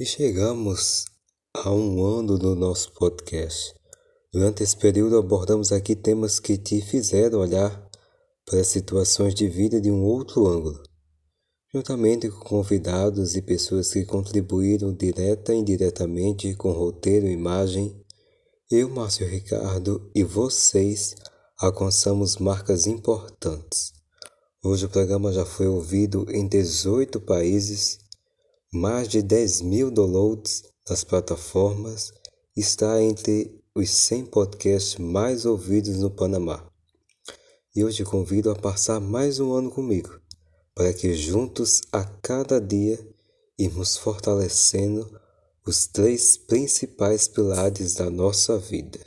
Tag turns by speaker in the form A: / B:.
A: E chegamos a um ano do nosso podcast. Durante esse período abordamos aqui temas que te fizeram olhar para situações de vida de um outro ângulo, juntamente com convidados e pessoas que contribuíram direta e indiretamente com roteiro e imagem. Eu, Márcio Ricardo e vocês alcançamos marcas importantes. Hoje o programa já foi ouvido em 18 países mais de 10 mil downloads nas plataformas, está entre os 100 podcasts mais ouvidos no Panamá. E eu te convido a passar mais um ano comigo, para que juntos a cada dia irmos fortalecendo os três principais pilares da nossa vida.